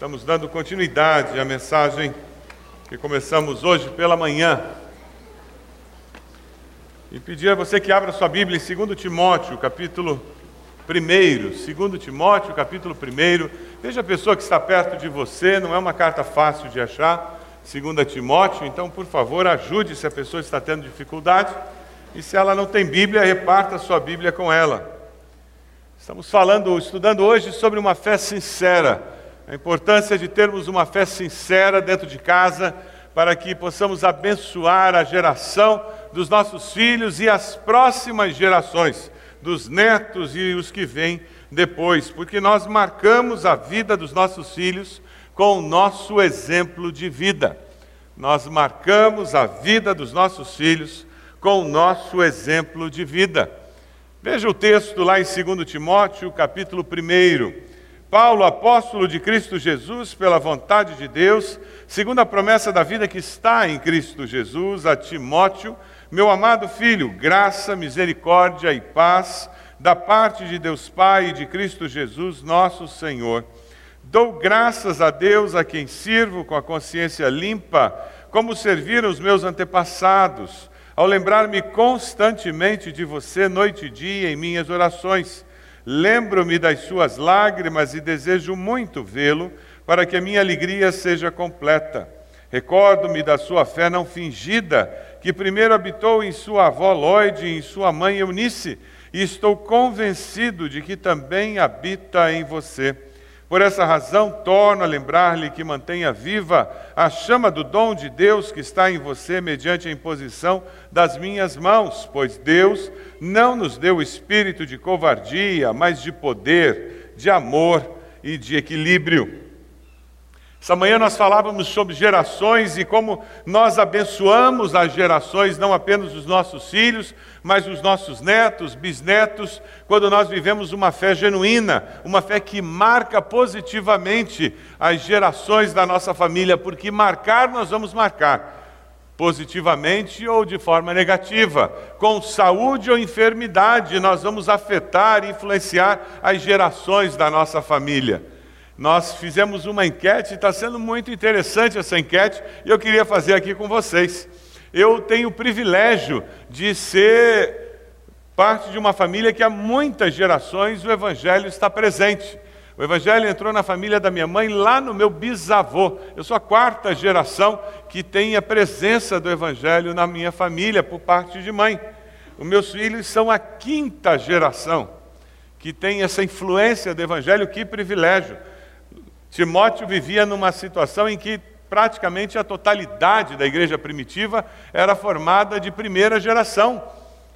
Estamos dando continuidade à mensagem que começamos hoje pela manhã. E pedir a você que abra sua Bíblia em 2 Timóteo, capítulo 1. 2 Timóteo, capítulo 1. Veja a pessoa que está perto de você, não é uma carta fácil de achar. 2 Timóteo, então, por favor, ajude se a pessoa está tendo dificuldade. E se ela não tem Bíblia, reparta sua Bíblia com ela. Estamos falando, estudando hoje sobre uma fé sincera, a importância de termos uma fé sincera dentro de casa, para que possamos abençoar a geração dos nossos filhos e as próximas gerações, dos netos e os que vêm depois, porque nós marcamos a vida dos nossos filhos com o nosso exemplo de vida. Nós marcamos a vida dos nossos filhos com o nosso exemplo de vida. Veja o texto lá em 2 Timóteo, capítulo 1. Paulo, apóstolo de Cristo Jesus, pela vontade de Deus, segundo a promessa da vida que está em Cristo Jesus, a Timóteo, meu amado filho, graça, misericórdia e paz da parte de Deus Pai e de Cristo Jesus, nosso Senhor. Dou graças a Deus a quem sirvo com a consciência limpa, como serviram os meus antepassados ao lembrar-me constantemente de você, noite e dia, em minhas orações. Lembro-me das suas lágrimas e desejo muito vê-lo, para que a minha alegria seja completa. Recordo-me da sua fé não fingida, que primeiro habitou em sua avó Lloyd e em sua mãe Eunice, e estou convencido de que também habita em você. Por essa razão, torno a lembrar-lhe que mantenha viva a chama do dom de Deus que está em você mediante a imposição das minhas mãos, pois Deus não nos deu espírito de covardia, mas de poder, de amor e de equilíbrio. Essa manhã nós falávamos sobre gerações e como nós abençoamos as gerações, não apenas os nossos filhos, mas os nossos netos, bisnetos, quando nós vivemos uma fé genuína, uma fé que marca positivamente as gerações da nossa família, porque marcar nós vamos marcar positivamente ou de forma negativa. Com saúde ou enfermidade, nós vamos afetar e influenciar as gerações da nossa família. Nós fizemos uma enquete, está sendo muito interessante essa enquete, e eu queria fazer aqui com vocês. Eu tenho o privilégio de ser parte de uma família que há muitas gerações o Evangelho está presente. O Evangelho entrou na família da minha mãe lá no meu bisavô. Eu sou a quarta geração que tem a presença do Evangelho na minha família por parte de mãe. Os meus filhos são a quinta geração que tem essa influência do Evangelho. Que privilégio! Timóteo vivia numa situação em que praticamente a totalidade da igreja primitiva era formada de primeira geração.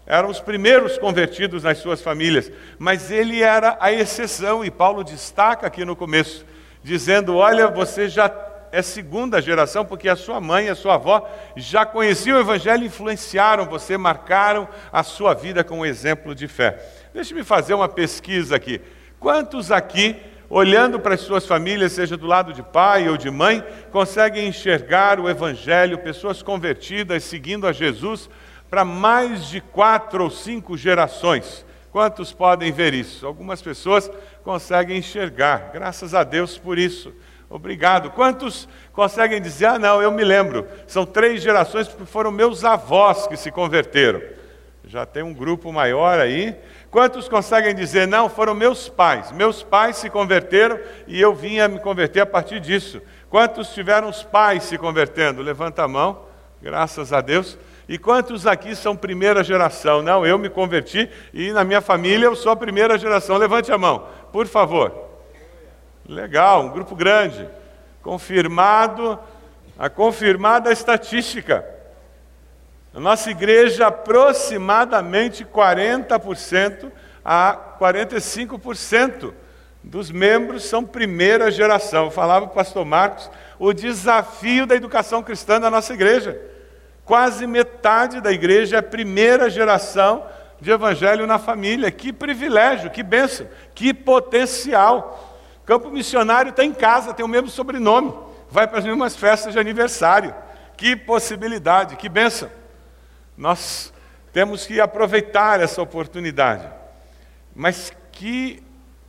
Eram os primeiros convertidos nas suas famílias, mas ele era a exceção, e Paulo destaca aqui no começo, dizendo: Olha, você já é segunda geração, porque a sua mãe a sua avó já conheciam o Evangelho, influenciaram você, marcaram a sua vida com um exemplo de fé. Deixe-me fazer uma pesquisa aqui. Quantos aqui olhando para as suas famílias, seja do lado de pai ou de mãe, conseguem enxergar o Evangelho, pessoas convertidas, seguindo a Jesus, para mais de quatro ou cinco gerações. Quantos podem ver isso? Algumas pessoas conseguem enxergar, graças a Deus por isso. Obrigado. Quantos conseguem dizer, ah, não, eu me lembro, são três gerações porque foram meus avós que se converteram. Já tem um grupo maior aí. Quantos conseguem dizer, não, foram meus pais, meus pais se converteram e eu vim a me converter a partir disso? Quantos tiveram os pais se convertendo? Levanta a mão, graças a Deus. E quantos aqui são primeira geração? Não, eu me converti e na minha família eu sou a primeira geração. Levante a mão, por favor. Legal, um grupo grande. Confirmado, a confirmada estatística. Na nossa igreja, aproximadamente 40% a 45% dos membros são primeira geração. Eu falava para o pastor Marcos o desafio da educação cristã da nossa igreja. Quase metade da igreja é primeira geração de evangelho na família. Que privilégio, que bênção, que potencial. Campo missionário está em casa, tem o mesmo sobrenome, vai para as mesmas festas de aniversário. Que possibilidade, que bênção. Nós temos que aproveitar essa oportunidade. Mas que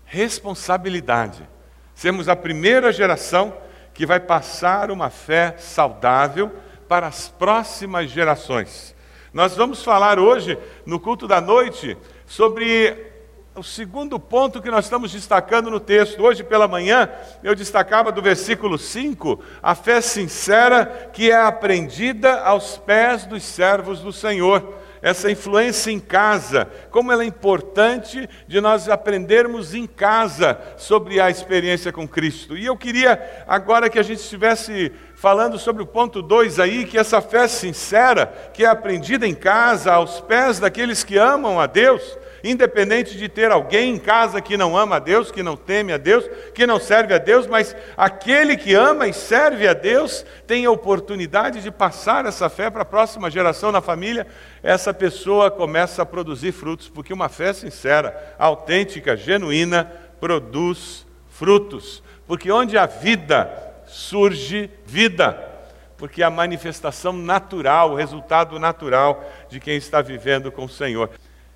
responsabilidade Sermos a primeira geração que vai passar uma fé saudável para as próximas gerações. Nós vamos falar hoje, no culto da noite, sobre o segundo ponto que nós estamos destacando no texto. Hoje pela manhã, eu destacava do versículo 5, a fé sincera que é aprendida aos pés dos servos do Senhor essa influência em casa, como ela é importante de nós aprendermos em casa sobre a experiência com Cristo. E eu queria agora que a gente estivesse falando sobre o ponto 2 aí, que essa fé sincera, que é aprendida em casa, aos pés daqueles que amam a Deus, independente de ter alguém em casa que não ama a Deus, que não teme a Deus, que não serve a Deus, mas aquele que ama e serve a Deus tem a oportunidade de passar essa fé para a próxima geração na família, essa pessoa começa a produzir frutos, porque uma fé sincera, autêntica, genuína, produz frutos. Porque onde há vida, surge vida porque a manifestação natural, o resultado natural de quem está vivendo com o Senhor.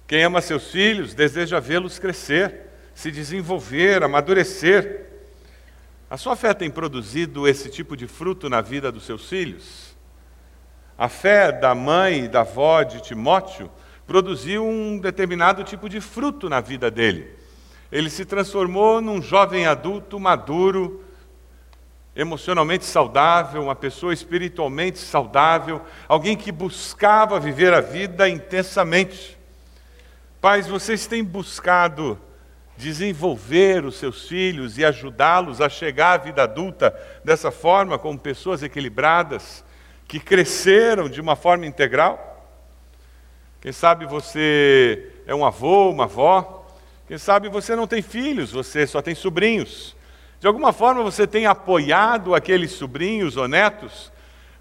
Quem ama seus filhos deseja vê-los crescer, se desenvolver, amadurecer. A sua fé tem produzido esse tipo de fruto na vida dos seus filhos? A fé da mãe e da avó de Timóteo produziu um determinado tipo de fruto na vida dele. Ele se transformou num jovem adulto maduro, emocionalmente saudável, uma pessoa espiritualmente saudável, alguém que buscava viver a vida intensamente. Pais, vocês têm buscado desenvolver os seus filhos e ajudá-los a chegar à vida adulta dessa forma, como pessoas equilibradas, que cresceram de uma forma integral? Quem sabe você é um avô, uma avó, quem sabe você não tem filhos, você só tem sobrinhos. De alguma forma você tem apoiado aqueles sobrinhos ou netos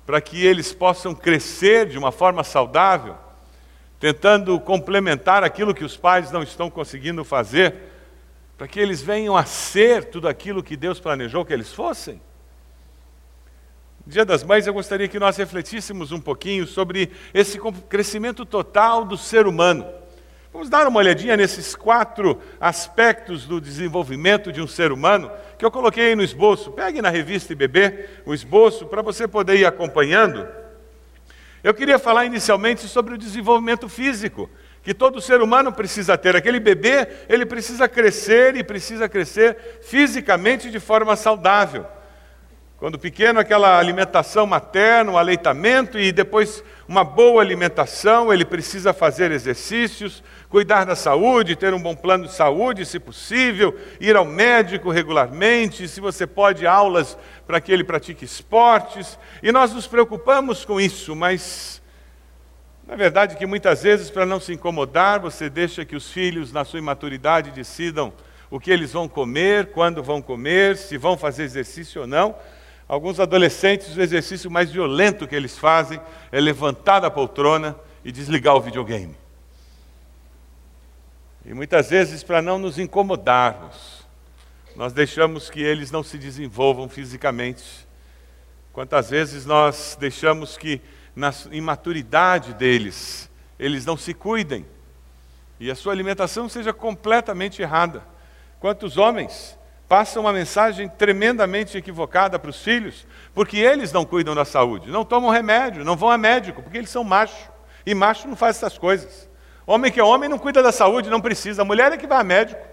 para que eles possam crescer de uma forma saudável? Tentando complementar aquilo que os pais não estão conseguindo fazer, para que eles venham a ser tudo aquilo que Deus planejou que eles fossem? Dia das Mães, eu gostaria que nós refletíssemos um pouquinho sobre esse crescimento total do ser humano. Vamos dar uma olhadinha nesses quatro aspectos do desenvolvimento de um ser humano que eu coloquei aí no esboço. Pegue na revista IBB o esboço para você poder ir acompanhando. Eu queria falar inicialmente sobre o desenvolvimento físico, que todo ser humano precisa ter. Aquele bebê, ele precisa crescer e precisa crescer fisicamente de forma saudável. Quando pequeno, aquela alimentação materna, o aleitamento e depois uma boa alimentação, ele precisa fazer exercícios, cuidar da saúde, ter um bom plano de saúde, se possível, ir ao médico regularmente, se você pode, aulas para que ele pratique esportes. E nós nos preocupamos com isso, mas na verdade que muitas vezes, para não se incomodar, você deixa que os filhos, na sua imaturidade, decidam o que eles vão comer, quando vão comer, se vão fazer exercício ou não. Alguns adolescentes, o exercício mais violento que eles fazem é levantar da poltrona e desligar o videogame. E muitas vezes, para não nos incomodarmos, nós deixamos que eles não se desenvolvam fisicamente. Quantas vezes nós deixamos que, na imaturidade deles, eles não se cuidem e a sua alimentação seja completamente errada. Quantos homens passa uma mensagem tremendamente equivocada para os filhos, porque eles não cuidam da saúde, não tomam remédio, não vão a médico, porque eles são macho. E macho não faz essas coisas. Homem que é homem não cuida da saúde, não precisa. A mulher é que vai a médico.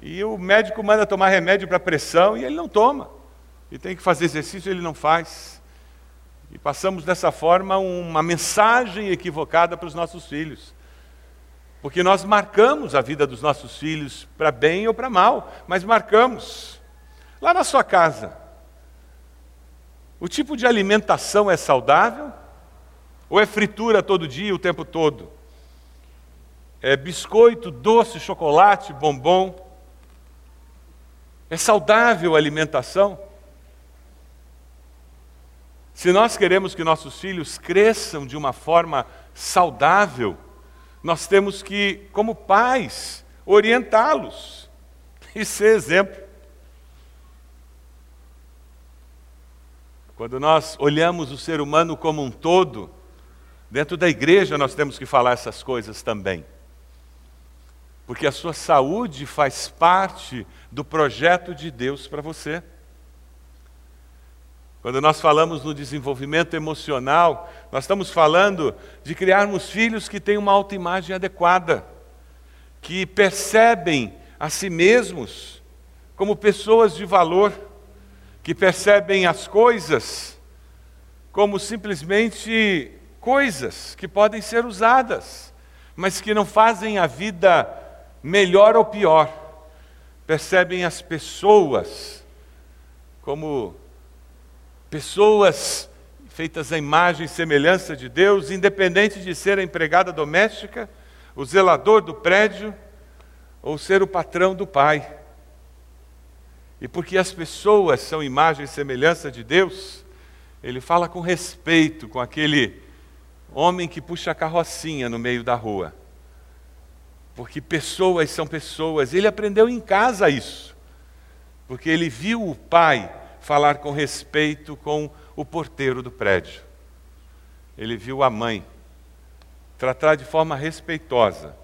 E o médico manda tomar remédio para pressão e ele não toma. E tem que fazer exercício, ele não faz. E passamos dessa forma uma mensagem equivocada para os nossos filhos. Porque nós marcamos a vida dos nossos filhos para bem ou para mal, mas marcamos. Lá na sua casa, o tipo de alimentação é saudável? Ou é fritura todo dia, o tempo todo? É biscoito, doce, chocolate, bombom? É saudável a alimentação? Se nós queremos que nossos filhos cresçam de uma forma saudável, nós temos que, como pais, orientá-los e ser exemplo. Quando nós olhamos o ser humano como um todo, dentro da igreja nós temos que falar essas coisas também. porque a sua saúde faz parte do projeto de Deus para você. Quando nós falamos no desenvolvimento emocional, nós estamos falando de criarmos filhos que têm uma autoimagem adequada, que percebem a si mesmos como pessoas de valor, que percebem as coisas como simplesmente coisas que podem ser usadas, mas que não fazem a vida melhor ou pior. Percebem as pessoas como pessoas feitas à imagem e semelhança de Deus, independente de ser a empregada doméstica, o zelador do prédio ou ser o patrão do pai. E porque as pessoas são imagem e semelhança de Deus, ele fala com respeito com aquele homem que puxa a carrocinha no meio da rua. Porque pessoas são pessoas. Ele aprendeu em casa isso. Porque ele viu o pai falar com respeito com o porteiro do prédio. Ele viu a mãe tratar de forma respeitosa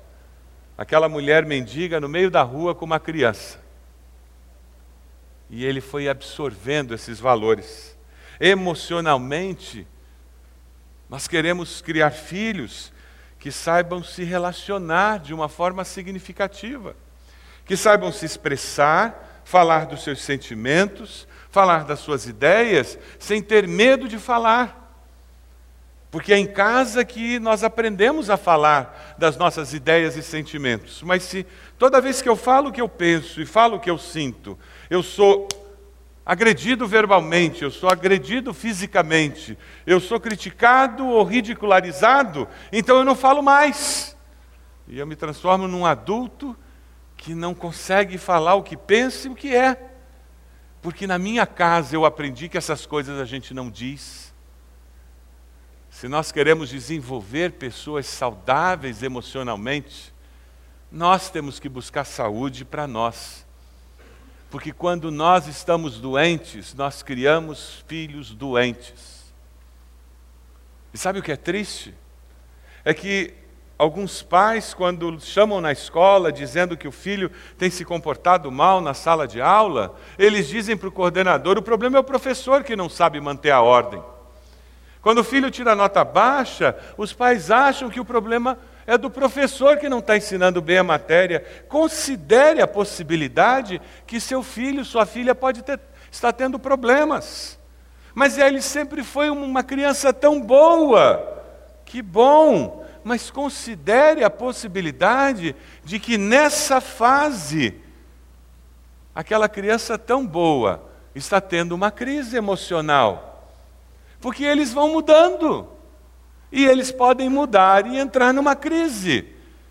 aquela mulher mendiga no meio da rua com uma criança. E ele foi absorvendo esses valores. Emocionalmente, nós queremos criar filhos que saibam se relacionar de uma forma significativa, que saibam se expressar, falar dos seus sentimentos, falar das suas ideias sem ter medo de falar. Porque é em casa que nós aprendemos a falar das nossas ideias e sentimentos. Mas se toda vez que eu falo o que eu penso e falo o que eu sinto, eu sou agredido verbalmente, eu sou agredido fisicamente, eu sou criticado ou ridicularizado, então eu não falo mais. E eu me transformo num adulto que não consegue falar o que pensa e o que é. Porque na minha casa eu aprendi que essas coisas a gente não diz. Se nós queremos desenvolver pessoas saudáveis emocionalmente, nós temos que buscar saúde para nós. Porque quando nós estamos doentes, nós criamos filhos doentes. E sabe o que é triste? É que Alguns pais, quando chamam na escola dizendo que o filho tem se comportado mal na sala de aula, eles dizem para o coordenador: o problema é o professor que não sabe manter a ordem. Quando o filho tira nota baixa, os pais acham que o problema é do professor que não está ensinando bem a matéria. Considere a possibilidade que seu filho, sua filha pode ter, estar tendo problemas. Mas ele sempre foi uma criança tão boa. Que bom! mas considere a possibilidade de que nessa fase, aquela criança tão boa está tendo uma crise emocional. Porque eles vão mudando. E eles podem mudar e entrar numa crise.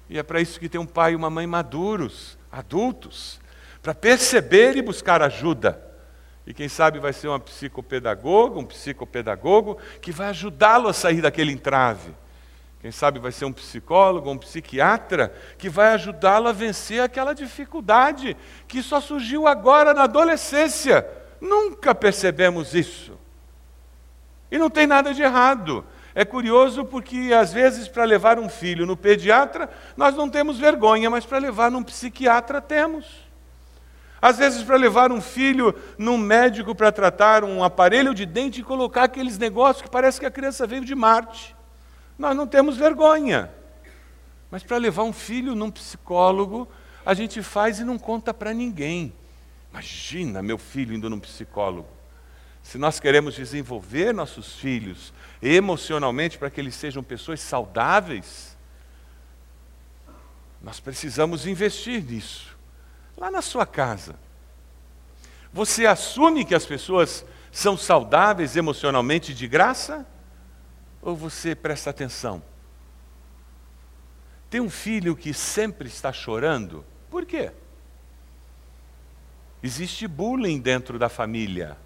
E é para isso que tem um pai e uma mãe maduros, adultos, para perceber e buscar ajuda. E quem sabe vai ser uma psicopedagoga, um psicopedagogo, que vai ajudá-lo a sair daquele entrave. Quem sabe vai ser um psicólogo, um psiquiatra, que vai ajudá-lo a vencer aquela dificuldade que só surgiu agora na adolescência. Nunca percebemos isso. E não tem nada de errado. É curioso porque, às vezes, para levar um filho no pediatra, nós não temos vergonha, mas para levar num psiquiatra, temos. Às vezes, para levar um filho num médico para tratar um aparelho de dente e colocar aqueles negócios que parece que a criança veio de Marte. Nós não temos vergonha. Mas para levar um filho num psicólogo, a gente faz e não conta para ninguém. Imagina meu filho indo num psicólogo. Se nós queremos desenvolver nossos filhos emocionalmente para que eles sejam pessoas saudáveis, nós precisamos investir nisso. Lá na sua casa. Você assume que as pessoas são saudáveis emocionalmente de graça? Ou você presta atenção? Tem um filho que sempre está chorando? Por quê? Existe bullying dentro da família.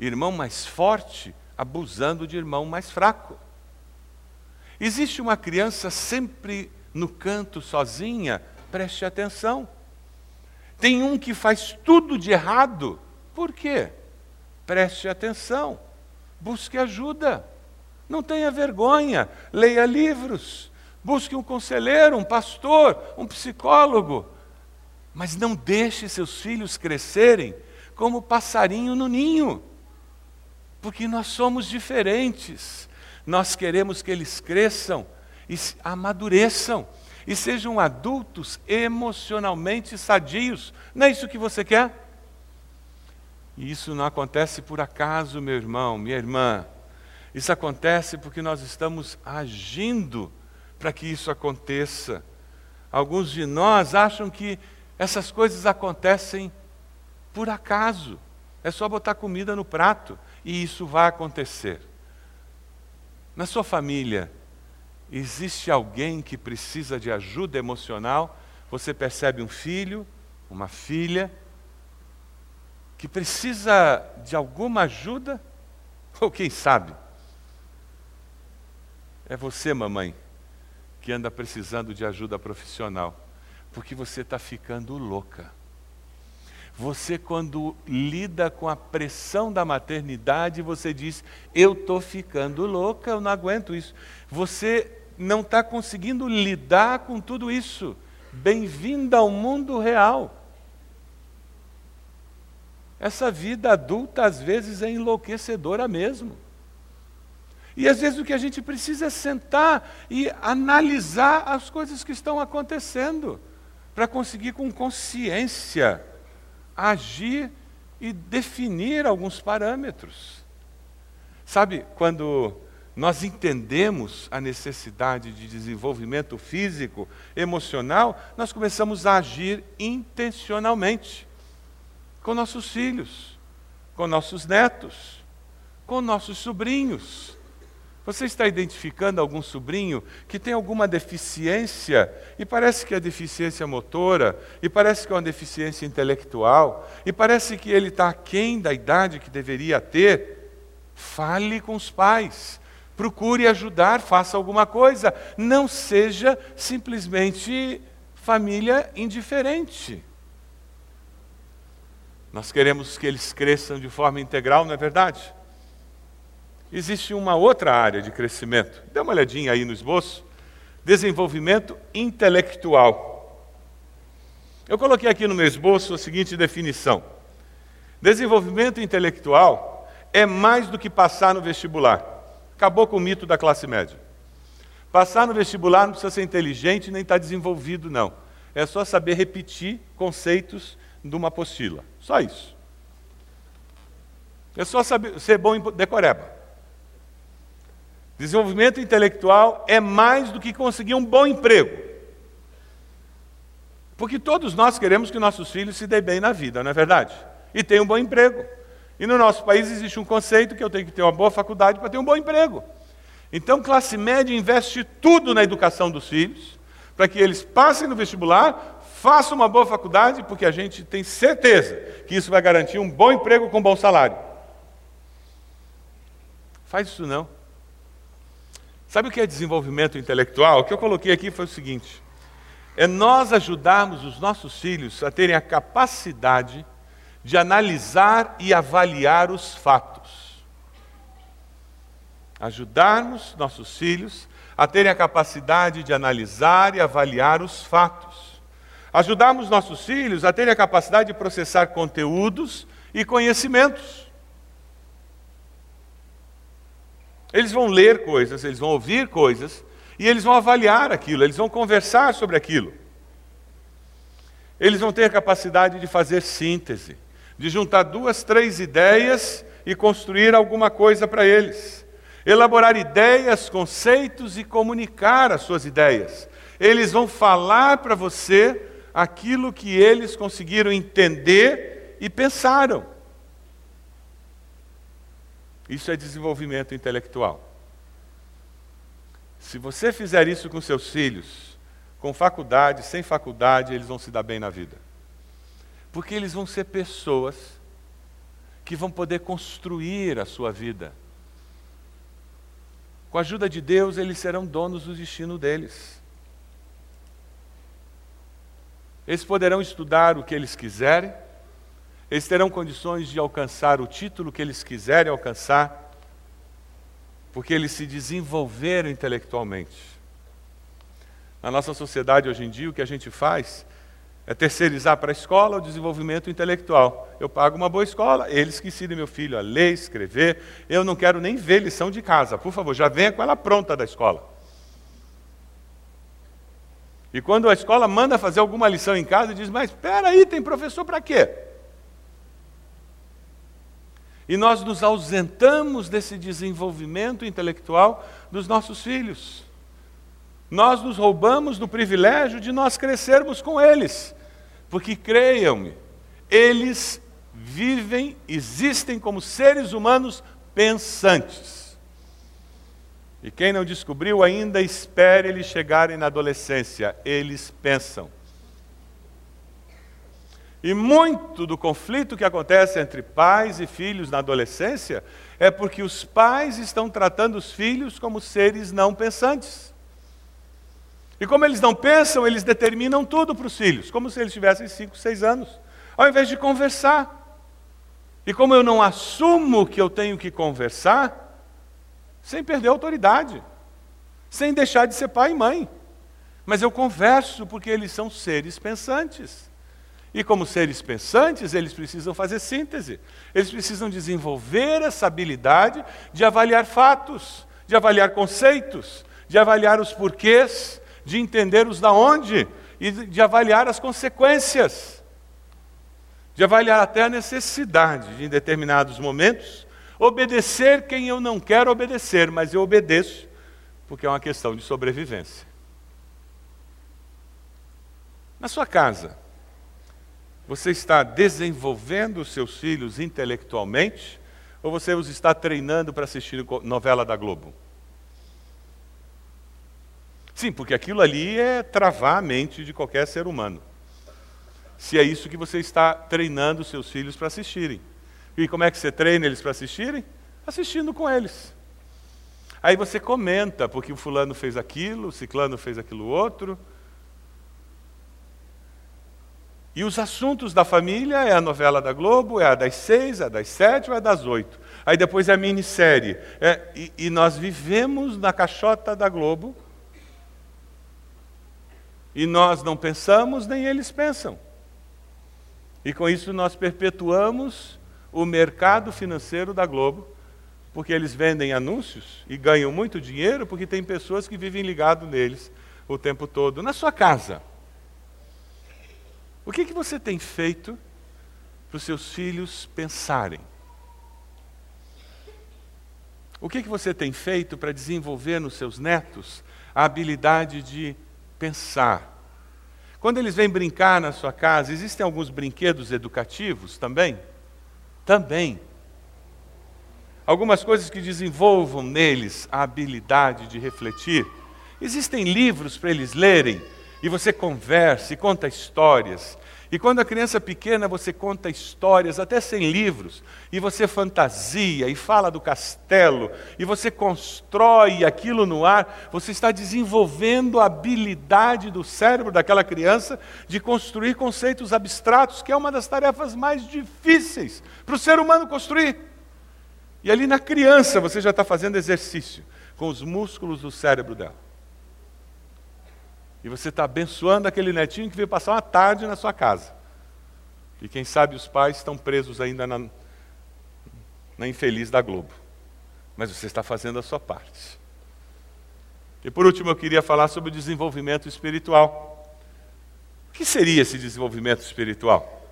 Irmão mais forte abusando de irmão mais fraco. Existe uma criança sempre no canto sozinha? Preste atenção. Tem um que faz tudo de errado. Por quê? Preste atenção. Busque ajuda. Não tenha vergonha. Leia livros. Busque um conselheiro, um pastor, um psicólogo. Mas não deixe seus filhos crescerem como passarinho no ninho. Porque nós somos diferentes. Nós queremos que eles cresçam e amadureçam e sejam adultos emocionalmente sadios. Não é isso que você quer? E isso não acontece por acaso, meu irmão, minha irmã. Isso acontece porque nós estamos agindo para que isso aconteça. Alguns de nós acham que essas coisas acontecem por acaso. É só botar comida no prato e isso vai acontecer. Na sua família, existe alguém que precisa de ajuda emocional? Você percebe um filho, uma filha, que precisa de alguma ajuda? Ou quem sabe? É você, mamãe, que anda precisando de ajuda profissional, porque você está ficando louca. Você, quando lida com a pressão da maternidade, você diz: Eu estou ficando louca, eu não aguento isso. Você não está conseguindo lidar com tudo isso. Bem-vinda ao mundo real. Essa vida adulta, às vezes, é enlouquecedora mesmo. E às vezes o que a gente precisa é sentar e analisar as coisas que estão acontecendo, para conseguir com consciência agir e definir alguns parâmetros. Sabe, quando nós entendemos a necessidade de desenvolvimento físico, emocional, nós começamos a agir intencionalmente com nossos filhos, com nossos netos, com nossos sobrinhos. Você está identificando algum sobrinho que tem alguma deficiência, e parece que é deficiência motora, e parece que é uma deficiência intelectual, e parece que ele está aquém da idade que deveria ter? Fale com os pais, procure ajudar, faça alguma coisa. Não seja simplesmente família indiferente. Nós queremos que eles cresçam de forma integral, não é verdade? Existe uma outra área de crescimento. Dê uma olhadinha aí no esboço. Desenvolvimento intelectual. Eu coloquei aqui no meu esboço a seguinte definição: Desenvolvimento intelectual é mais do que passar no vestibular. Acabou com o mito da classe média. Passar no vestibular não precisa ser inteligente nem estar tá desenvolvido, não. É só saber repetir conceitos de uma apostila. Só isso. É só saber, ser bom em decoreba. Desenvolvimento intelectual é mais do que conseguir um bom emprego. Porque todos nós queremos que nossos filhos se dêem bem na vida, não é verdade? E tenham um bom emprego. E no nosso país existe um conceito que eu tenho que ter uma boa faculdade para ter um bom emprego. Então, classe média investe tudo na educação dos filhos, para que eles passem no vestibular, façam uma boa faculdade, porque a gente tem certeza que isso vai garantir um bom emprego com um bom salário. Faz isso não. Sabe o que é desenvolvimento intelectual? O que eu coloquei aqui foi o seguinte: é nós ajudarmos os nossos filhos a terem a capacidade de analisar e avaliar os fatos. Ajudarmos nossos filhos a terem a capacidade de analisar e avaliar os fatos. Ajudarmos nossos filhos a terem a capacidade de processar conteúdos e conhecimentos. Eles vão ler coisas, eles vão ouvir coisas, e eles vão avaliar aquilo, eles vão conversar sobre aquilo. Eles vão ter capacidade de fazer síntese, de juntar duas, três ideias e construir alguma coisa para eles. Elaborar ideias, conceitos e comunicar as suas ideias. Eles vão falar para você aquilo que eles conseguiram entender e pensaram. Isso é desenvolvimento intelectual. Se você fizer isso com seus filhos, com faculdade, sem faculdade, eles vão se dar bem na vida. Porque eles vão ser pessoas que vão poder construir a sua vida. Com a ajuda de Deus, eles serão donos do destino deles. Eles poderão estudar o que eles quiserem, eles terão condições de alcançar o título que eles quiserem alcançar, porque eles se desenvolveram intelectualmente. Na nossa sociedade hoje em dia, o que a gente faz é terceirizar para a escola o desenvolvimento intelectual. Eu pago uma boa escola, eles que ensinam meu filho a ler, escrever. Eu não quero nem ver lição de casa. Por favor, já venha com ela pronta da escola. E quando a escola manda fazer alguma lição em casa, diz: Mas espera aí, tem professor para quê? E nós nos ausentamos desse desenvolvimento intelectual dos nossos filhos. Nós nos roubamos do privilégio de nós crescermos com eles. Porque creiam-me, eles vivem, existem como seres humanos pensantes. E quem não descobriu ainda, espere eles chegarem na adolescência. Eles pensam. E muito do conflito que acontece entre pais e filhos na adolescência é porque os pais estão tratando os filhos como seres não pensantes. E como eles não pensam, eles determinam tudo para os filhos, como se eles tivessem 5, 6 anos, ao invés de conversar. E como eu não assumo que eu tenho que conversar, sem perder a autoridade, sem deixar de ser pai e mãe, mas eu converso porque eles são seres pensantes. E como seres pensantes, eles precisam fazer síntese. Eles precisam desenvolver essa habilidade de avaliar fatos, de avaliar conceitos, de avaliar os porquês, de entender os da onde e de avaliar as consequências, de avaliar até a necessidade de, em determinados momentos, obedecer quem eu não quero obedecer, mas eu obedeço porque é uma questão de sobrevivência. Na sua casa, você está desenvolvendo os seus filhos intelectualmente ou você os está treinando para assistir novela da Globo? Sim, porque aquilo ali é travar a mente de qualquer ser humano. Se é isso que você está treinando os seus filhos para assistirem. E como é que você treina eles para assistirem? Assistindo com eles. Aí você comenta, porque o fulano fez aquilo, o ciclano fez aquilo outro. E os assuntos da família é a novela da Globo, é a das seis, é a das sete ou é a das oito. Aí depois é a minissérie. É, e, e nós vivemos na caixota da Globo e nós não pensamos, nem eles pensam. E com isso nós perpetuamos o mercado financeiro da Globo, porque eles vendem anúncios e ganham muito dinheiro, porque tem pessoas que vivem ligado neles o tempo todo. Na sua casa, o que, que você tem feito para os seus filhos pensarem? O que, que você tem feito para desenvolver nos seus netos a habilidade de pensar. Quando eles vêm brincar na sua casa, existem alguns brinquedos educativos também? Também. Algumas coisas que desenvolvam neles a habilidade de refletir. Existem livros para eles lerem e você conversa e conta histórias. E quando a criança é pequena, você conta histórias, até sem livros, e você fantasia e fala do castelo, e você constrói aquilo no ar, você está desenvolvendo a habilidade do cérebro daquela criança de construir conceitos abstratos, que é uma das tarefas mais difíceis para o ser humano construir. E ali na criança você já está fazendo exercício com os músculos do cérebro dela. E você está abençoando aquele netinho que veio passar uma tarde na sua casa. E quem sabe os pais estão presos ainda na, na infeliz da Globo. Mas você está fazendo a sua parte. E por último, eu queria falar sobre o desenvolvimento espiritual. O que seria esse desenvolvimento espiritual?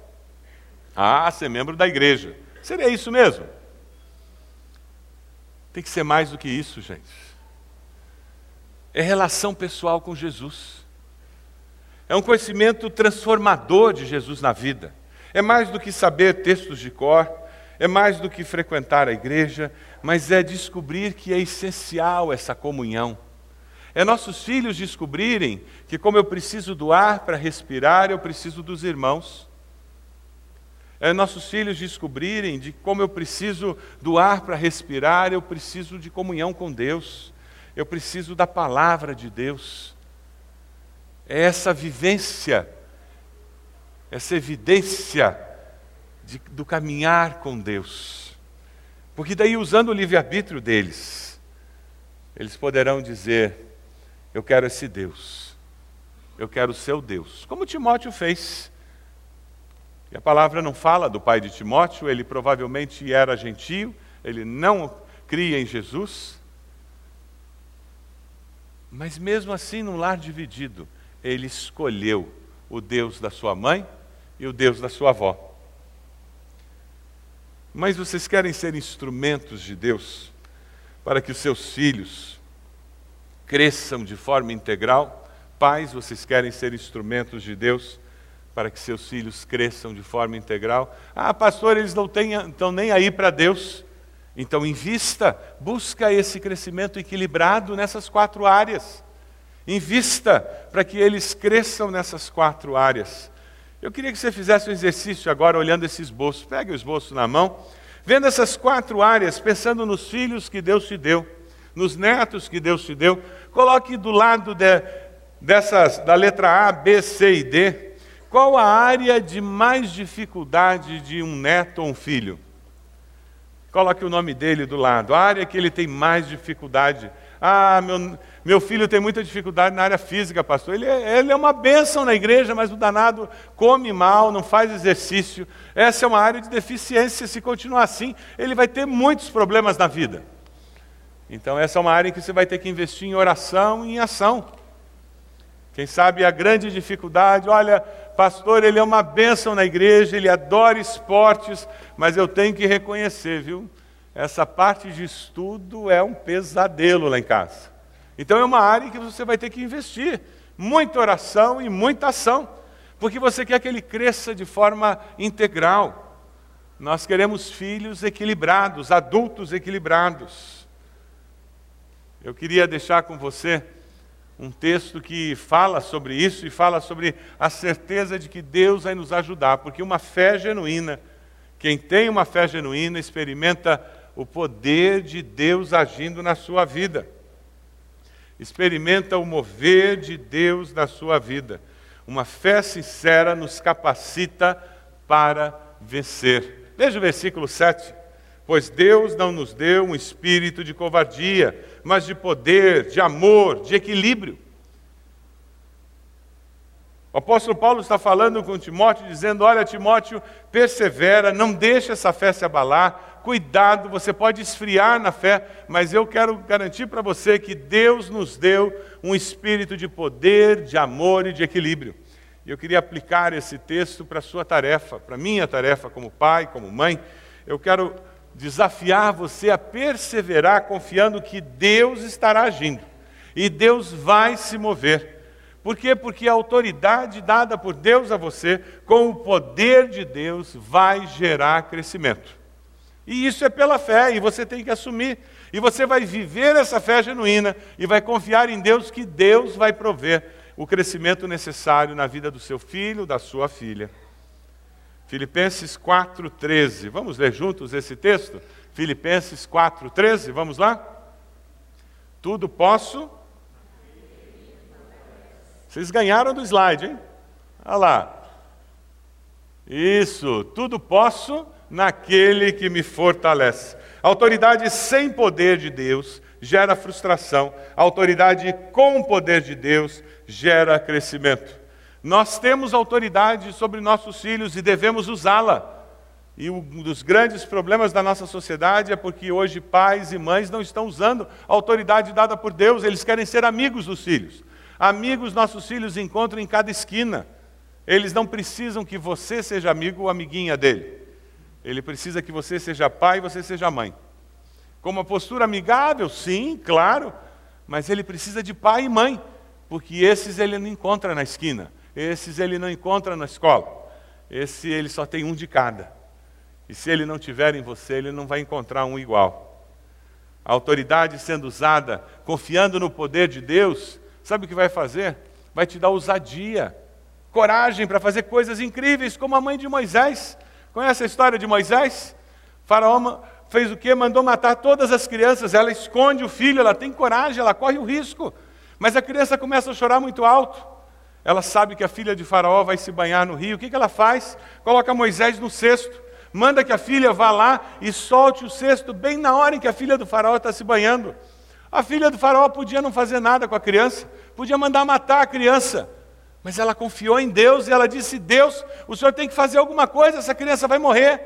Ah, ser membro da igreja. Seria isso mesmo? Tem que ser mais do que isso, gente é relação pessoal com Jesus. É um conhecimento transformador de Jesus na vida. É mais do que saber textos de cor, é mais do que frequentar a igreja, mas é descobrir que é essencial essa comunhão. É nossos filhos descobrirem que, como eu preciso do ar para respirar, eu preciso dos irmãos. É nossos filhos descobrirem de como eu preciso do ar para respirar, eu preciso de comunhão com Deus. Eu preciso da palavra de Deus. É essa vivência, essa evidência de, do caminhar com Deus. Porque daí, usando o livre-arbítrio deles, eles poderão dizer: Eu quero esse Deus, eu quero o Deus, como Timóteo fez. E a palavra não fala do pai de Timóteo, ele provavelmente era gentio, ele não cria em Jesus. Mas mesmo assim, num lar dividido, ele escolheu o Deus da sua mãe e o Deus da sua avó. Mas vocês querem ser instrumentos de Deus para que os seus filhos cresçam de forma integral? Pais, vocês querem ser instrumentos de Deus para que seus filhos cresçam de forma integral? Ah, pastor, eles não estão nem aí para Deus. Então, invista, busca esse crescimento equilibrado nessas quatro áreas. Invista para que eles cresçam nessas quatro áreas. Eu queria que você fizesse um exercício agora olhando esse esboço. Pegue o esboço na mão, vendo essas quatro áreas, pensando nos filhos que Deus te deu, nos netos que Deus te deu. Coloque do lado de, dessas, da letra A, B, C e D, qual a área de mais dificuldade de um neto ou um filho? Coloque o nome dele do lado. A área que ele tem mais dificuldade. Ah, meu, meu filho tem muita dificuldade na área física, pastor. Ele é, ele é uma bênção na igreja, mas o danado come mal, não faz exercício. Essa é uma área de deficiência. Se continuar assim, ele vai ter muitos problemas na vida. Então, essa é uma área em que você vai ter que investir em oração e em ação. Quem sabe a grande dificuldade, olha, pastor, ele é uma bênção na igreja, ele adora esportes, mas eu tenho que reconhecer, viu? Essa parte de estudo é um pesadelo lá em casa. Então é uma área em que você vai ter que investir muita oração e muita ação, porque você quer que ele cresça de forma integral. Nós queremos filhos equilibrados, adultos equilibrados. Eu queria deixar com você um texto que fala sobre isso e fala sobre a certeza de que Deus vai nos ajudar, porque uma fé genuína, quem tem uma fé genuína experimenta o poder de Deus agindo na sua vida experimenta o mover de Deus na sua vida. Uma fé sincera nos capacita para vencer. Veja o versículo 7. Pois Deus não nos deu um espírito de covardia, mas de poder, de amor, de equilíbrio. O apóstolo Paulo está falando com Timóteo, dizendo: Olha, Timóteo, persevera, não deixe essa fé se abalar, cuidado, você pode esfriar na fé, mas eu quero garantir para você que Deus nos deu um espírito de poder, de amor e de equilíbrio. E eu queria aplicar esse texto para a sua tarefa, para a minha tarefa como pai, como mãe. Eu quero desafiar você a perseverar confiando que Deus estará agindo e Deus vai se mover. Por quê? Porque a autoridade dada por Deus a você, com o poder de Deus, vai gerar crescimento. E isso é pela fé, e você tem que assumir. E você vai viver essa fé genuína e vai confiar em Deus que Deus vai prover o crescimento necessário na vida do seu filho, da sua filha. Filipenses 4:13. Vamos ler juntos esse texto? Filipenses 4:13. Vamos lá? Tudo posso. Vocês ganharam do slide, hein? Olha lá. Isso, tudo posso naquele que me fortalece. autoridade sem poder de Deus gera frustração, autoridade com o poder de Deus gera crescimento. Nós temos autoridade sobre nossos filhos e devemos usá-la. E um dos grandes problemas da nossa sociedade é porque hoje pais e mães não estão usando a autoridade dada por Deus, eles querem ser amigos dos filhos. Amigos nossos filhos encontram em cada esquina. Eles não precisam que você seja amigo ou amiguinha dele. Ele precisa que você seja pai e você seja mãe. Com uma postura amigável, sim, claro, mas ele precisa de pai e mãe, porque esses ele não encontra na esquina, esses ele não encontra na escola. Esse ele só tem um de cada. E se ele não tiver em você, ele não vai encontrar um igual. A autoridade sendo usada, confiando no poder de Deus, sabe o que vai fazer? Vai te dar ousadia, coragem para fazer coisas incríveis, como a mãe de Moisés. Conhece a história de Moisés? faraó fez o quê? Mandou matar todas as crianças. Ela esconde o filho, ela tem coragem, ela corre o risco. Mas a criança começa a chorar muito alto. Ela sabe que a filha de Faraó vai se banhar no rio. O que, que ela faz? Coloca Moisés no cesto. Manda que a filha vá lá e solte o cesto bem na hora em que a filha do Faraó está se banhando. A filha do Faraó podia não fazer nada com a criança, podia mandar matar a criança. Mas ela confiou em Deus e ela disse: Deus, o senhor tem que fazer alguma coisa, essa criança vai morrer.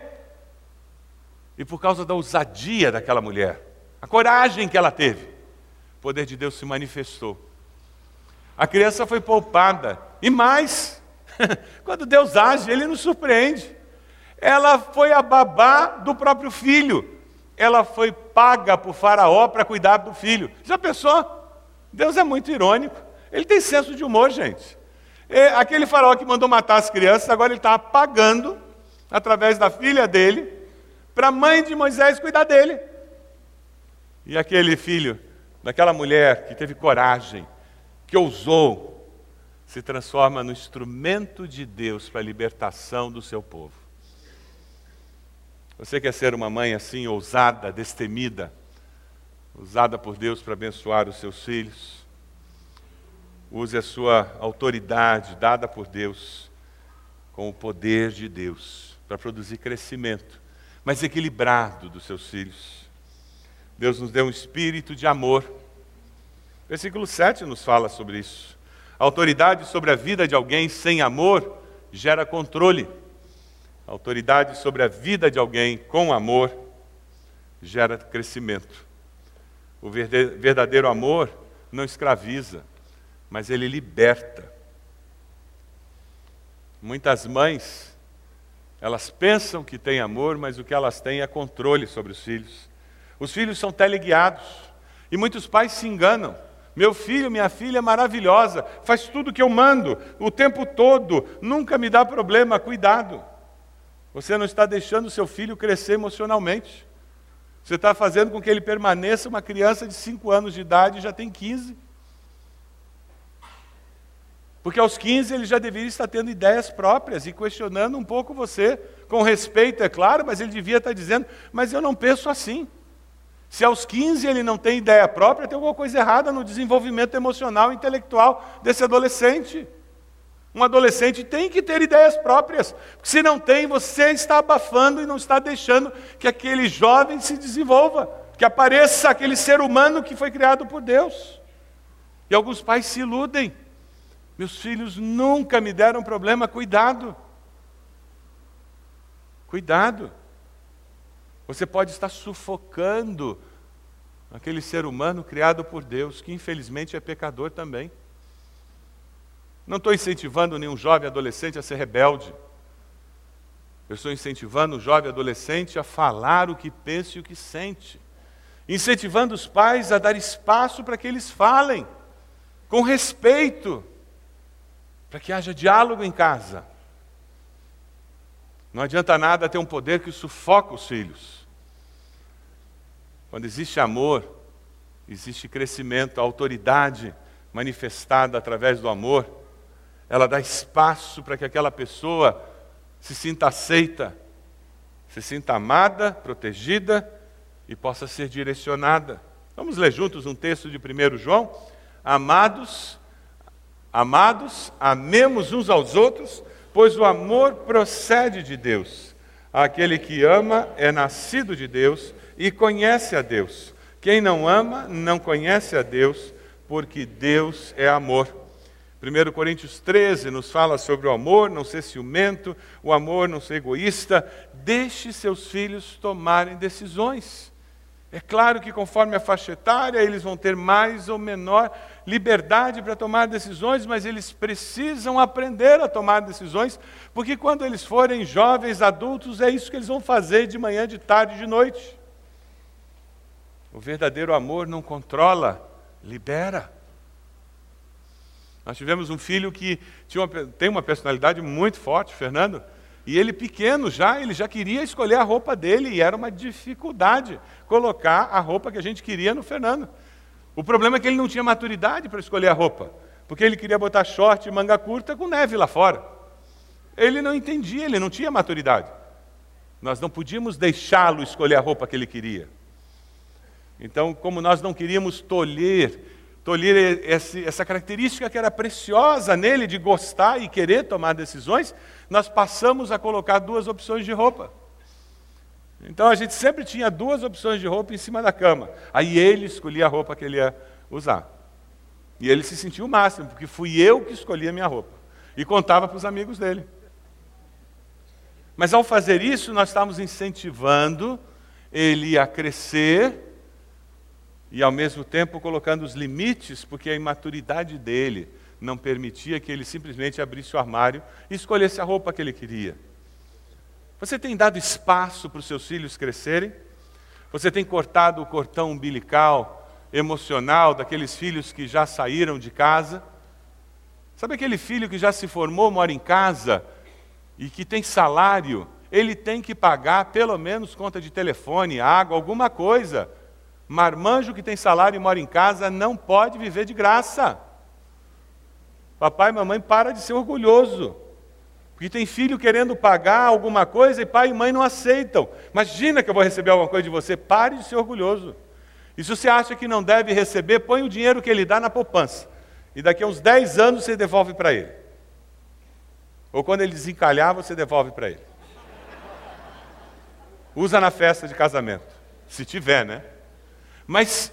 E por causa da ousadia daquela mulher, a coragem que ela teve, o poder de Deus se manifestou. A criança foi poupada. E mais, quando Deus age, ele nos surpreende. Ela foi a babá do próprio filho. Ela foi paga por Faraó para cuidar do filho. Já pensou? Deus é muito irônico. Ele tem senso de humor, gente. Aquele faraó que mandou matar as crianças, agora ele está pagando, através da filha dele, para a mãe de Moisés cuidar dele. E aquele filho, daquela mulher que teve coragem, que ousou, se transforma no instrumento de Deus para a libertação do seu povo. Você quer ser uma mãe assim, ousada, destemida, usada por Deus para abençoar os seus filhos? Use a sua autoridade dada por Deus com o poder de Deus para produzir crescimento mas equilibrado dos seus filhos. Deus nos deu um espírito de amor. Versículo 7 nos fala sobre isso. A autoridade sobre a vida de alguém sem amor gera controle. A autoridade sobre a vida de alguém com amor gera crescimento. O verdadeiro amor não escraviza, mas ele liberta. Muitas mães elas pensam que têm amor, mas o que elas têm é controle sobre os filhos. Os filhos são teleguiados e muitos pais se enganam. Meu filho, minha filha é maravilhosa, faz tudo o que eu mando, o tempo todo, nunca me dá problema, cuidado. Você não está deixando seu filho crescer emocionalmente. Você está fazendo com que ele permaneça uma criança de 5 anos de idade e já tem 15. Porque aos 15 ele já deveria estar tendo ideias próprias e questionando um pouco você, com respeito, é claro, mas ele devia estar dizendo: Mas eu não penso assim. Se aos 15 ele não tem ideia própria, tem alguma coisa errada no desenvolvimento emocional e intelectual desse adolescente. Um adolescente tem que ter ideias próprias. Porque se não tem, você está abafando e não está deixando que aquele jovem se desenvolva, que apareça aquele ser humano que foi criado por Deus. E alguns pais se iludem. Meus filhos nunca me deram problema, cuidado. Cuidado. Você pode estar sufocando aquele ser humano criado por Deus, que infelizmente é pecador também. Não estou incentivando nenhum jovem adolescente a ser rebelde. Eu estou incentivando o jovem adolescente a falar o que pensa e o que sente. Incentivando os pais a dar espaço para que eles falem, com respeito para que haja diálogo em casa. Não adianta nada ter um poder que sufoca os filhos. Quando existe amor, existe crescimento, a autoridade manifestada através do amor, ela dá espaço para que aquela pessoa se sinta aceita, se sinta amada, protegida e possa ser direcionada. Vamos ler juntos um texto de 1 João? Amados, Amados, amemos uns aos outros, pois o amor procede de Deus. Aquele que ama é nascido de Deus e conhece a Deus. Quem não ama não conhece a Deus, porque Deus é amor. 1 Coríntios 13 nos fala sobre o amor, não ser ciumento, o amor não ser egoísta. Deixe seus filhos tomarem decisões. É claro que conforme a faixa etária, eles vão ter mais ou menor liberdade para tomar decisões, mas eles precisam aprender a tomar decisões, porque quando eles forem jovens, adultos, é isso que eles vão fazer de manhã, de tarde, de noite. O verdadeiro amor não controla, libera. Nós tivemos um filho que uma, tem uma personalidade muito forte, Fernando. E ele pequeno já, ele já queria escolher a roupa dele e era uma dificuldade colocar a roupa que a gente queria no Fernando. O problema é que ele não tinha maturidade para escolher a roupa, porque ele queria botar short e manga curta com neve lá fora. Ele não entendia, ele não tinha maturidade. Nós não podíamos deixá-lo escolher a roupa que ele queria. Então, como nós não queríamos tolher tolher essa característica que era preciosa nele de gostar e querer tomar decisões, nós passamos a colocar duas opções de roupa. Então a gente sempre tinha duas opções de roupa em cima da cama. Aí ele escolhia a roupa que ele ia usar. E ele se sentiu o máximo, porque fui eu que escolhi a minha roupa. e contava para os amigos dele. Mas ao fazer isso, nós estamos incentivando ele a crescer e ao mesmo tempo colocando os limites, porque a imaturidade dele não permitia que ele simplesmente abrisse o armário e escolhesse a roupa que ele queria. Você tem dado espaço para os seus filhos crescerem? Você tem cortado o cortão umbilical, emocional, daqueles filhos que já saíram de casa? Sabe aquele filho que já se formou, mora em casa e que tem salário? Ele tem que pagar pelo menos conta de telefone, água, alguma coisa Marmanjo que tem salário e mora em casa não pode viver de graça. Papai e mamãe para de ser orgulhoso. Porque tem filho querendo pagar alguma coisa e pai e mãe não aceitam. Imagina que eu vou receber alguma coisa de você. Pare de ser orgulhoso. E se você acha que não deve receber, põe o dinheiro que ele dá na poupança. E daqui a uns 10 anos você devolve para ele. Ou quando ele desencalhar, você devolve para ele. Usa na festa de casamento. Se tiver, né? Mas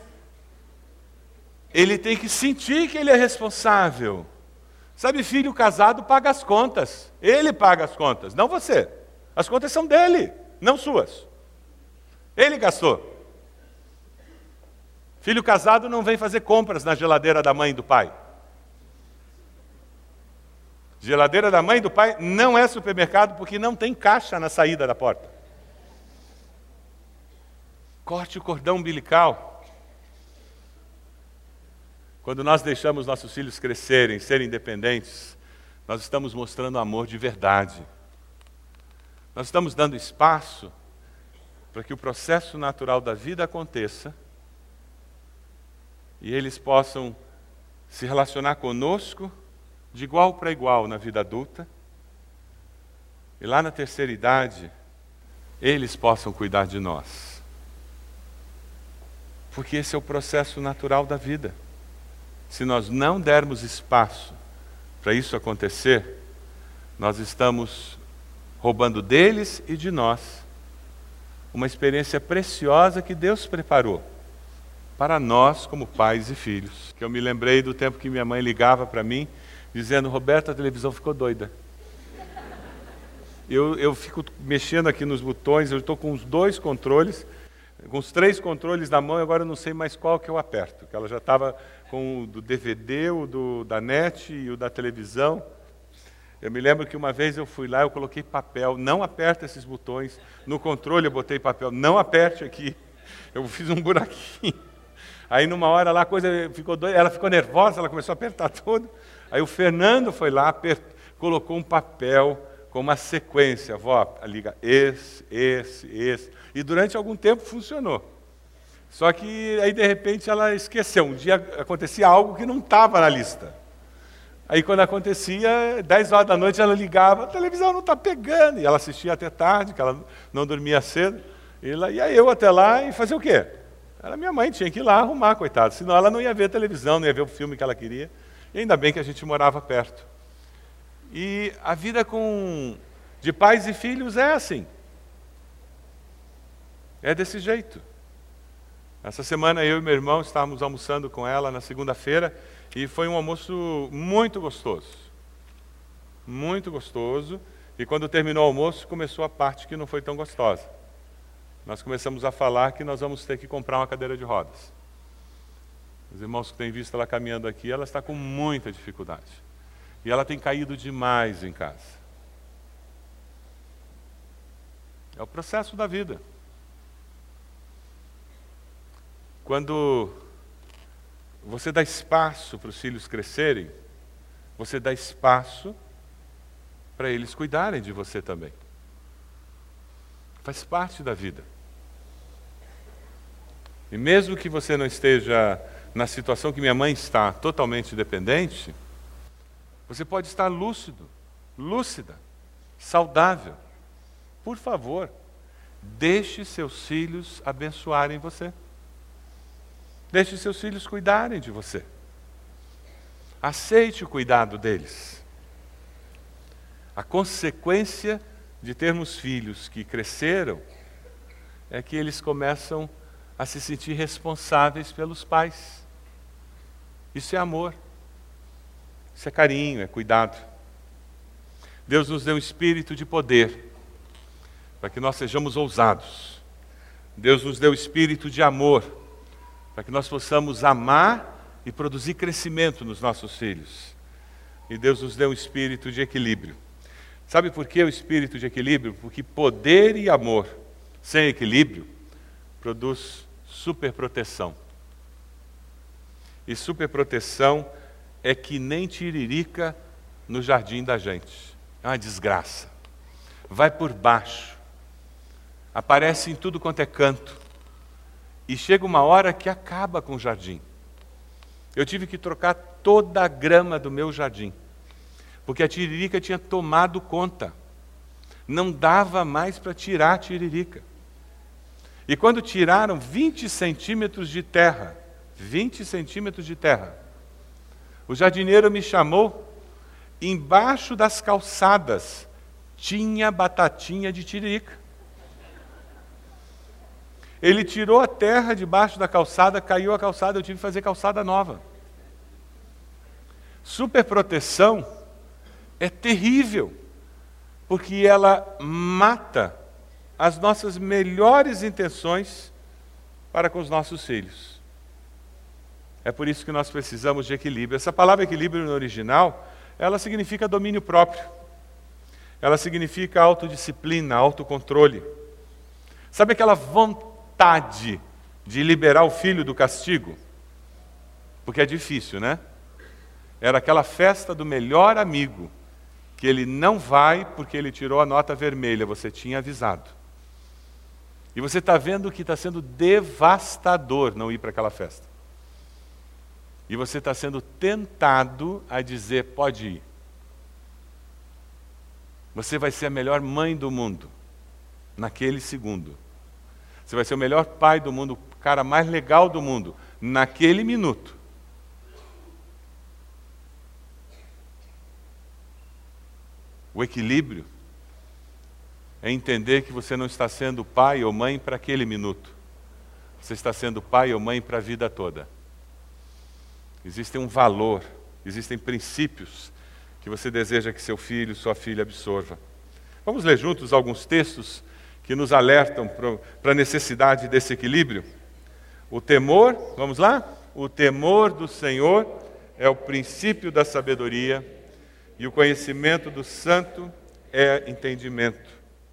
ele tem que sentir que ele é responsável. Sabe, filho casado paga as contas. Ele paga as contas, não você. As contas são dele, não suas. Ele gastou. Filho casado não vem fazer compras na geladeira da mãe e do pai. Geladeira da mãe e do pai não é supermercado porque não tem caixa na saída da porta. Corte o cordão umbilical. Quando nós deixamos nossos filhos crescerem, serem independentes, nós estamos mostrando amor de verdade. Nós estamos dando espaço para que o processo natural da vida aconteça e eles possam se relacionar conosco de igual para igual na vida adulta. E lá na terceira idade, eles possam cuidar de nós porque esse é o processo natural da vida. Se nós não dermos espaço para isso acontecer, nós estamos roubando deles e de nós uma experiência preciosa que Deus preparou para nós como pais e filhos. Que eu me lembrei do tempo que minha mãe ligava para mim dizendo: "Roberto, a televisão ficou doida". Eu, eu fico mexendo aqui nos botões, eu estou com os dois controles com os três controles na mão, agora eu não sei mais qual que eu aperto. Que ela já estava com o do DVD, o do, da net e o da televisão. Eu me lembro que uma vez eu fui lá, eu coloquei papel, não aperta esses botões. No controle eu botei papel, não aperte aqui. Eu fiz um buraquinho. Aí numa hora lá a coisa ficou doida, ela ficou nervosa, ela começou a apertar tudo. Aí o Fernando foi lá, apert... colocou um papel com uma sequência, vó, liga esse, esse, esse. E durante algum tempo funcionou. Só que aí de repente ela esqueceu. Um dia acontecia algo que não estava na lista. Aí quando acontecia, 10 horas da noite ela ligava, a televisão não está pegando. E ela assistia até tarde, que ela não dormia cedo. E ela ia eu até lá e fazer o quê? Era minha mãe, tinha que ir lá arrumar, coitada. Senão ela não ia ver televisão, não ia ver o filme que ela queria. E ainda bem que a gente morava perto. E a vida com de pais e filhos é assim. É desse jeito. Essa semana eu e meu irmão estávamos almoçando com ela na segunda-feira e foi um almoço muito gostoso. Muito gostoso. E quando terminou o almoço, começou a parte que não foi tão gostosa. Nós começamos a falar que nós vamos ter que comprar uma cadeira de rodas. Os irmãos que têm visto ela caminhando aqui, ela está com muita dificuldade. E ela tem caído demais em casa. É o processo da vida. Quando você dá espaço para os filhos crescerem, você dá espaço para eles cuidarem de você também. Faz parte da vida. E mesmo que você não esteja na situação que minha mãe está, totalmente dependente, você pode estar lúcido, lúcida, saudável. Por favor, deixe seus filhos abençoarem você. Deixe seus filhos cuidarem de você. Aceite o cuidado deles. A consequência de termos filhos que cresceram é que eles começam a se sentir responsáveis pelos pais. Isso é amor. Isso é carinho, é cuidado. Deus nos deu um espírito de poder, para que nós sejamos ousados. Deus nos deu espírito de amor, para que nós possamos amar e produzir crescimento nos nossos filhos. E Deus nos deu um espírito de equilíbrio. Sabe por que o espírito de equilíbrio? Porque poder e amor sem equilíbrio produz superproteção. E superproteção é que nem tiririca no jardim da gente. É uma desgraça. Vai por baixo. Aparece em tudo quanto é canto. E chega uma hora que acaba com o jardim. Eu tive que trocar toda a grama do meu jardim. Porque a tiririca tinha tomado conta. Não dava mais para tirar a tiririca. E quando tiraram 20 centímetros de terra, 20 centímetros de terra, o jardineiro me chamou, embaixo das calçadas tinha batatinha de tiririca. Ele tirou a terra debaixo da calçada, caiu a calçada, eu tive que fazer calçada nova. Superproteção é terrível, porque ela mata as nossas melhores intenções para com os nossos filhos. É por isso que nós precisamos de equilíbrio. Essa palavra equilíbrio no original, ela significa domínio próprio. Ela significa autodisciplina, autocontrole. Sabe aquela vontade de liberar o filho do castigo? Porque é difícil, né? Era aquela festa do melhor amigo, que ele não vai porque ele tirou a nota vermelha, você tinha avisado. E você está vendo que está sendo devastador não ir para aquela festa. E você está sendo tentado a dizer: pode ir. Você vai ser a melhor mãe do mundo, naquele segundo. Você vai ser o melhor pai do mundo, o cara mais legal do mundo, naquele minuto. O equilíbrio é entender que você não está sendo pai ou mãe para aquele minuto. Você está sendo pai ou mãe para a vida toda. Existe um valor, existem princípios que você deseja que seu filho, sua filha absorva. Vamos ler juntos alguns textos que nos alertam para a necessidade desse equilíbrio? O temor, vamos lá? O temor do Senhor é o princípio da sabedoria e o conhecimento do santo é entendimento.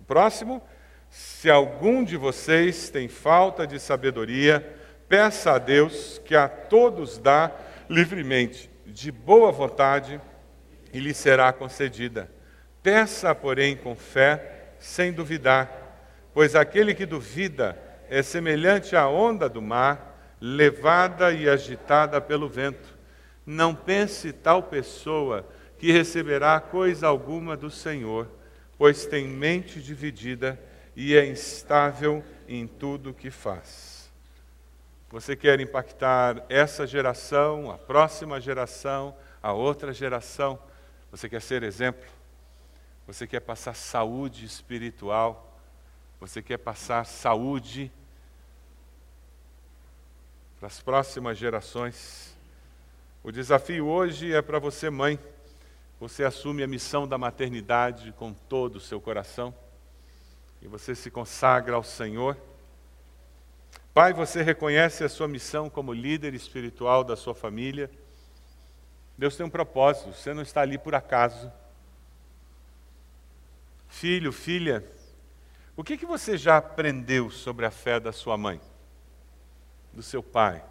Próximo, se algum de vocês tem falta de sabedoria, peça a Deus que a todos dá livremente, de boa vontade, e lhe será concedida. Peça, porém, com fé, sem duvidar, pois aquele que duvida é semelhante à onda do mar, levada e agitada pelo vento. Não pense tal pessoa que receberá coisa alguma do Senhor pois tem mente dividida e é instável em tudo o que faz. Você quer impactar essa geração, a próxima geração, a outra geração? Você quer ser exemplo? Você quer passar saúde espiritual? Você quer passar saúde para as próximas gerações? O desafio hoje é para você, mãe você assume a missão da maternidade com todo o seu coração e você se consagra ao Senhor. Pai, você reconhece a sua missão como líder espiritual da sua família. Deus tem um propósito, você não está ali por acaso. Filho, filha, o que, que você já aprendeu sobre a fé da sua mãe, do seu pai,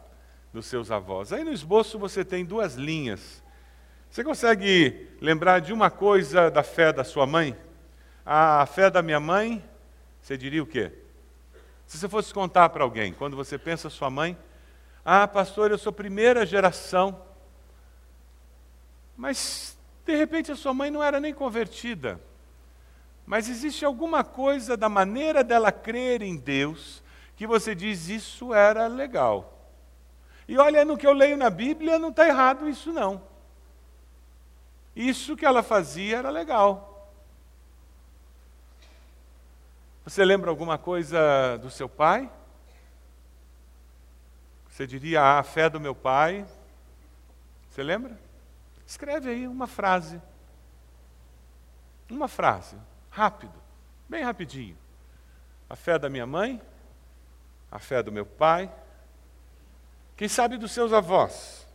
dos seus avós? Aí no esboço você tem duas linhas você consegue lembrar de uma coisa da fé da sua mãe? A fé da minha mãe, você diria o quê? Se você fosse contar para alguém, quando você pensa sua mãe, ah, pastor, eu sou primeira geração. Mas, de repente, a sua mãe não era nem convertida. Mas existe alguma coisa da maneira dela crer em Deus que você diz isso era legal. E olha, no que eu leio na Bíblia, não está errado isso não. Isso que ela fazia era legal. Você lembra alguma coisa do seu pai? Você diria ah, a fé do meu pai? Você lembra? Escreve aí uma frase. Uma frase, rápido, bem rapidinho. A fé da minha mãe, a fé do meu pai, quem sabe dos seus avós.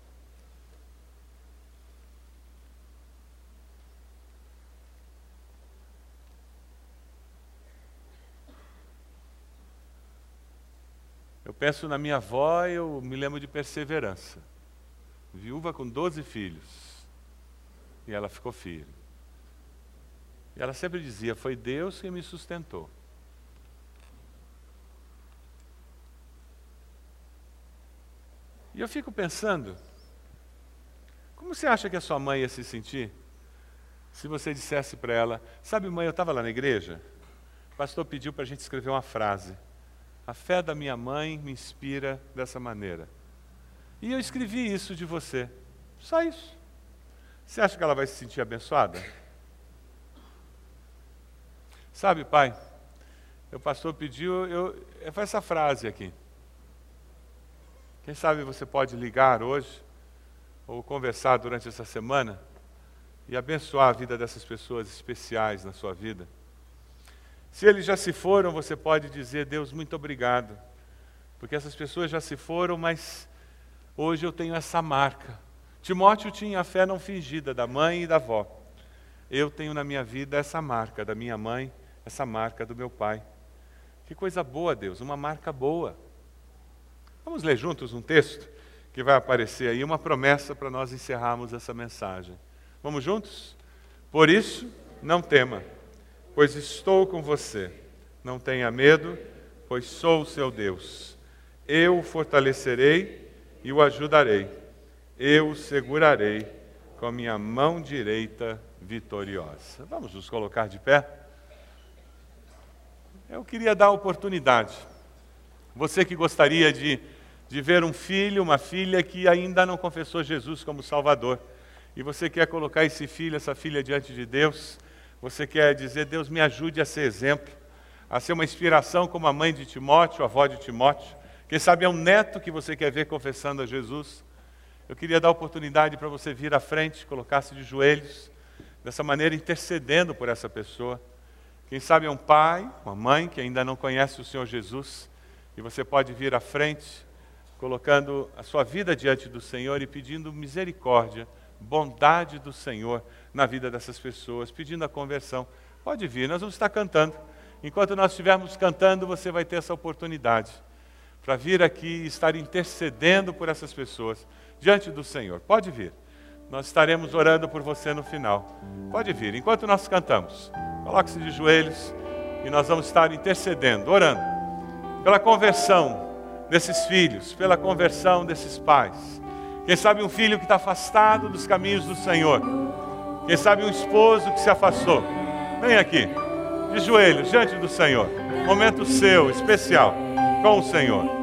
Eu penso na minha avó e eu me lembro de perseverança. Viúva com 12 filhos. E ela ficou firme. Ela sempre dizia: Foi Deus que me sustentou. E eu fico pensando: como você acha que a sua mãe ia se sentir se você dissesse para ela: Sabe, mãe, eu estava lá na igreja, o pastor pediu para a gente escrever uma frase. A fé da minha mãe me inspira dessa maneira. E eu escrevi isso de você. Só isso. Você acha que ela vai se sentir abençoada? Sabe, pai, o pastor pediu, eu, eu essa frase aqui. Quem sabe você pode ligar hoje, ou conversar durante essa semana, e abençoar a vida dessas pessoas especiais na sua vida. Se eles já se foram, você pode dizer: Deus, muito obrigado, porque essas pessoas já se foram, mas hoje eu tenho essa marca. Timóteo tinha a fé não fingida da mãe e da avó. Eu tenho na minha vida essa marca da minha mãe, essa marca do meu pai. Que coisa boa, Deus, uma marca boa. Vamos ler juntos um texto que vai aparecer aí, uma promessa para nós encerrarmos essa mensagem. Vamos juntos? Por isso, não tema pois estou com você. Não tenha medo, pois sou o seu Deus. Eu o fortalecerei e o ajudarei. Eu o segurarei com a minha mão direita vitoriosa. Vamos nos colocar de pé? Eu queria dar a oportunidade. Você que gostaria de, de ver um filho, uma filha que ainda não confessou Jesus como Salvador, e você quer colocar esse filho, essa filha diante de Deus, você quer dizer, Deus me ajude a ser exemplo, a ser uma inspiração como a mãe de Timóteo, a avó de Timóteo. Quem sabe é um neto que você quer ver confessando a Jesus. Eu queria dar a oportunidade para você vir à frente, colocar-se de joelhos, dessa maneira intercedendo por essa pessoa. Quem sabe é um pai, uma mãe que ainda não conhece o Senhor Jesus, e você pode vir à frente, colocando a sua vida diante do Senhor e pedindo misericórdia, bondade do Senhor na vida dessas pessoas, pedindo a conversão. Pode vir, nós vamos estar cantando. Enquanto nós estivermos cantando, você vai ter essa oportunidade para vir aqui e estar intercedendo por essas pessoas diante do Senhor. Pode vir. Nós estaremos orando por você no final. Pode vir. Enquanto nós cantamos, coloque-se de joelhos e nós vamos estar intercedendo, orando pela conversão desses filhos, pela conversão desses pais. Quem sabe um filho que está afastado dos caminhos do Senhor quem sabe um esposo que se afastou. Vem aqui, de joelhos, diante do Senhor. Momento seu, especial, com o Senhor.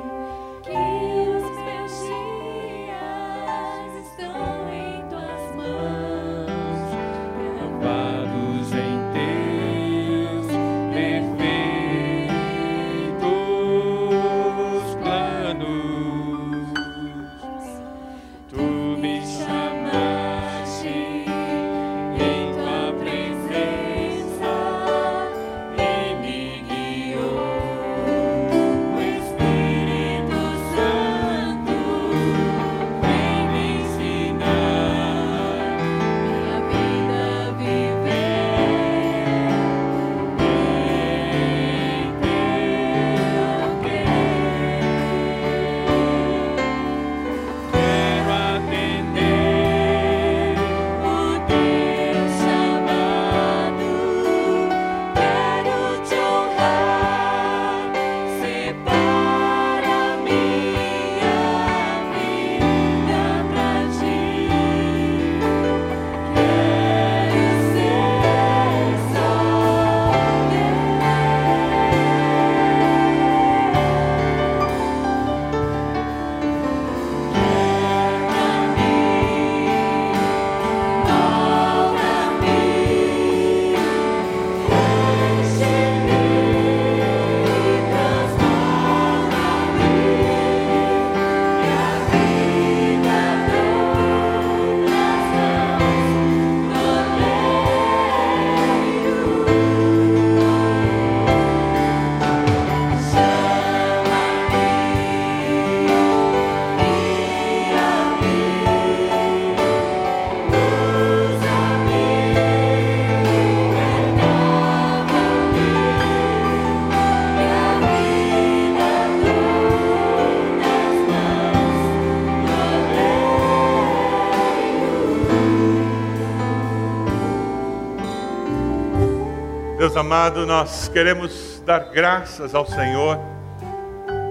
Amado, nós queremos dar graças ao Senhor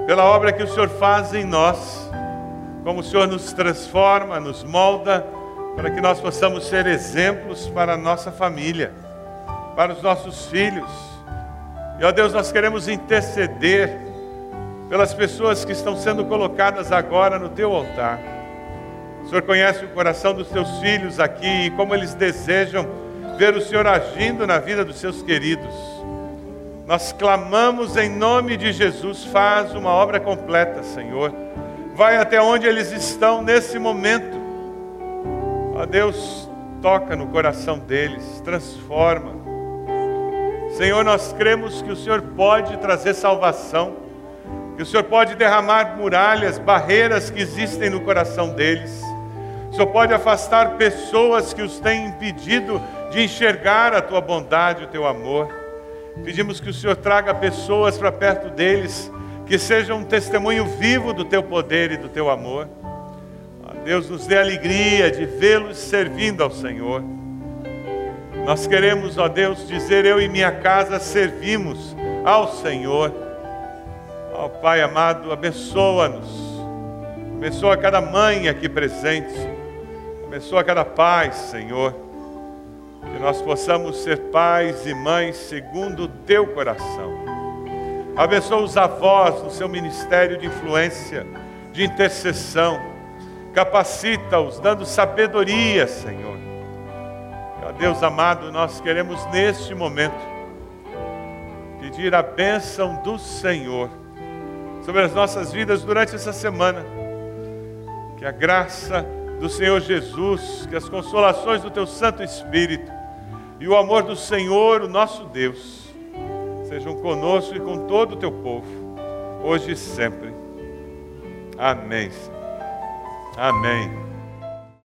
pela obra que o Senhor faz em nós, como o Senhor nos transforma, nos molda, para que nós possamos ser exemplos para a nossa família, para os nossos filhos. E ó Deus, nós queremos interceder pelas pessoas que estão sendo colocadas agora no teu altar. O Senhor conhece o coração dos teus filhos aqui e como eles desejam ver o Senhor agindo na vida dos seus queridos. Nós clamamos em nome de Jesus, faz uma obra completa, Senhor. Vai até onde eles estão nesse momento. Ó Deus, toca no coração deles, transforma. Senhor, nós cremos que o Senhor pode trazer salvação, que o Senhor pode derramar muralhas, barreiras que existem no coração deles. O Senhor pode afastar pessoas que os têm impedido de enxergar a tua bondade, o teu amor. Pedimos que o Senhor traga pessoas para perto deles, que sejam um testemunho vivo do teu poder e do teu amor. Deus nos dê alegria de vê-los servindo ao Senhor. Nós queremos, ó Deus, dizer: Eu e minha casa servimos ao Senhor. Ó Pai amado, abençoa-nos. Abençoa cada mãe aqui presente. Abençoa cada pai, Senhor que nós possamos ser pais e mães segundo o teu coração. Abençoa os avós no seu ministério de influência, de intercessão. Capacita-os, dando sabedoria, Senhor. Ó Deus amado, nós queremos neste momento pedir a bênção do Senhor sobre as nossas vidas durante essa semana. Que a graça do Senhor Jesus, que as consolações do Teu Santo Espírito e o amor do Senhor, o nosso Deus, sejam conosco e com todo o Teu povo, hoje e sempre. Amém. Amém.